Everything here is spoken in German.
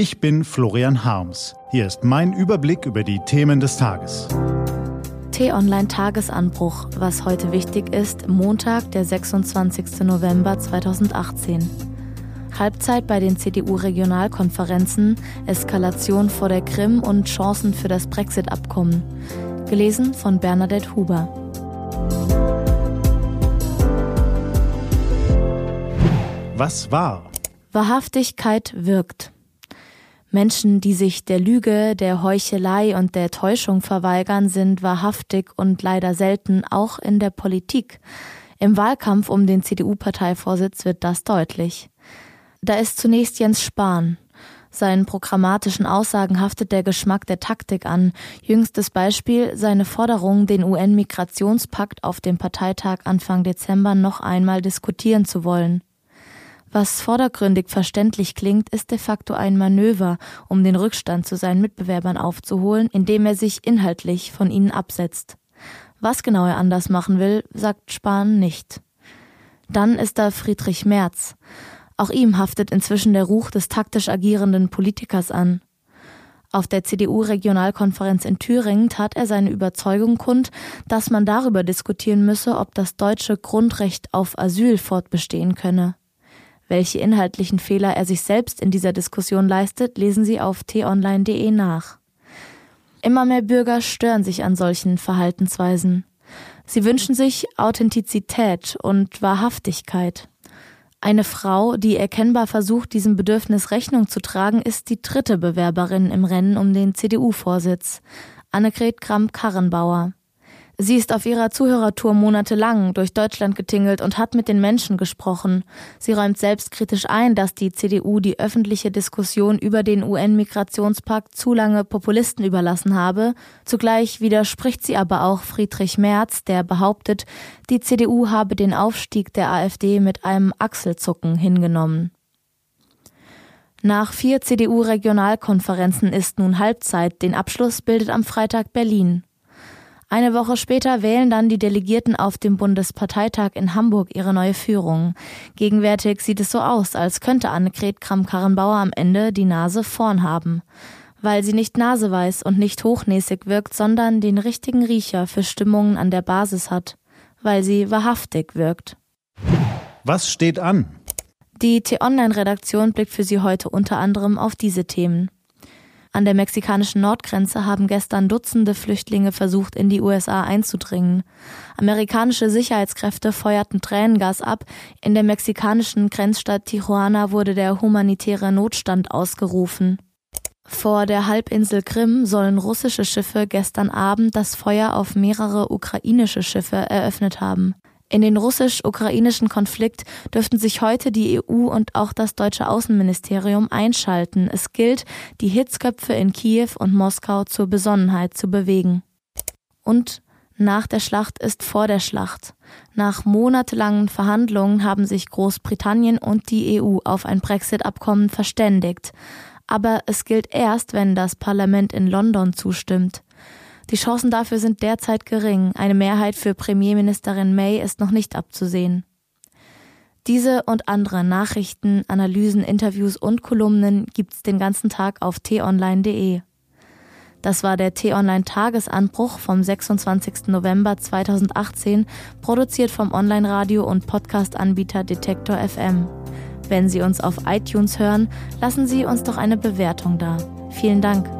Ich bin Florian Harms. Hier ist mein Überblick über die Themen des Tages. T-Online Tagesanbruch, was heute wichtig ist, Montag, der 26. November 2018. Halbzeit bei den CDU-Regionalkonferenzen, Eskalation vor der Krim und Chancen für das Brexit-Abkommen. Gelesen von Bernadette Huber. Was war? Wahrhaftigkeit wirkt. Menschen, die sich der Lüge, der Heuchelei und der Täuschung verweigern, sind wahrhaftig und leider selten auch in der Politik. Im Wahlkampf um den CDU-Parteivorsitz wird das deutlich. Da ist zunächst Jens Spahn. Seinen programmatischen Aussagen haftet der Geschmack der Taktik an. Jüngstes Beispiel seine Forderung, den UN-Migrationspakt auf dem Parteitag Anfang Dezember noch einmal diskutieren zu wollen. Was vordergründig verständlich klingt, ist de facto ein Manöver, um den Rückstand zu seinen Mitbewerbern aufzuholen, indem er sich inhaltlich von ihnen absetzt. Was genau er anders machen will, sagt Spahn nicht. Dann ist da Friedrich Merz. Auch ihm haftet inzwischen der Ruch des taktisch agierenden Politikers an. Auf der CDU-Regionalkonferenz in Thüringen tat er seine Überzeugung kund, dass man darüber diskutieren müsse, ob das deutsche Grundrecht auf Asyl fortbestehen könne. Welche inhaltlichen Fehler er sich selbst in dieser Diskussion leistet, lesen Sie auf t-online.de nach. Immer mehr Bürger stören sich an solchen Verhaltensweisen. Sie wünschen sich Authentizität und Wahrhaftigkeit. Eine Frau, die erkennbar versucht, diesem Bedürfnis Rechnung zu tragen, ist die dritte Bewerberin im Rennen um den CDU-Vorsitz, Annegret Kramp-Karrenbauer. Sie ist auf ihrer Zuhörertour monatelang durch Deutschland getingelt und hat mit den Menschen gesprochen. Sie räumt selbstkritisch ein, dass die CDU die öffentliche Diskussion über den UN-Migrationspakt zu lange Populisten überlassen habe. Zugleich widerspricht sie aber auch Friedrich Merz, der behauptet, die CDU habe den Aufstieg der AfD mit einem Achselzucken hingenommen. Nach vier CDU-Regionalkonferenzen ist nun Halbzeit. Den Abschluss bildet am Freitag Berlin. Eine Woche später wählen dann die Delegierten auf dem Bundesparteitag in Hamburg ihre neue Führung. Gegenwärtig sieht es so aus, als könnte Annegret Kramp-Karrenbauer am Ende die Nase vorn haben. Weil sie nicht naseweiß und nicht hochnäsig wirkt, sondern den richtigen Riecher für Stimmungen an der Basis hat. Weil sie wahrhaftig wirkt. Was steht an? Die T-Online-Redaktion blickt für Sie heute unter anderem auf diese Themen. An der mexikanischen Nordgrenze haben gestern Dutzende Flüchtlinge versucht, in die USA einzudringen. Amerikanische Sicherheitskräfte feuerten Tränengas ab. In der mexikanischen Grenzstadt Tijuana wurde der humanitäre Notstand ausgerufen. Vor der Halbinsel Krim sollen russische Schiffe gestern Abend das Feuer auf mehrere ukrainische Schiffe eröffnet haben. In den russisch-ukrainischen Konflikt dürften sich heute die EU und auch das deutsche Außenministerium einschalten. Es gilt, die Hitzköpfe in Kiew und Moskau zur Besonnenheit zu bewegen. Und nach der Schlacht ist vor der Schlacht. Nach monatelangen Verhandlungen haben sich Großbritannien und die EU auf ein Brexit-Abkommen verständigt. Aber es gilt erst, wenn das Parlament in London zustimmt. Die Chancen dafür sind derzeit gering. Eine Mehrheit für Premierministerin May ist noch nicht abzusehen. Diese und andere Nachrichten, Analysen, Interviews und Kolumnen gibt's den ganzen Tag auf t-online.de. Das war der T-Online Tagesanbruch vom 26. November 2018, produziert vom Online-Radio und Podcast-Anbieter Detektor FM. Wenn Sie uns auf iTunes hören, lassen Sie uns doch eine Bewertung da. Vielen Dank.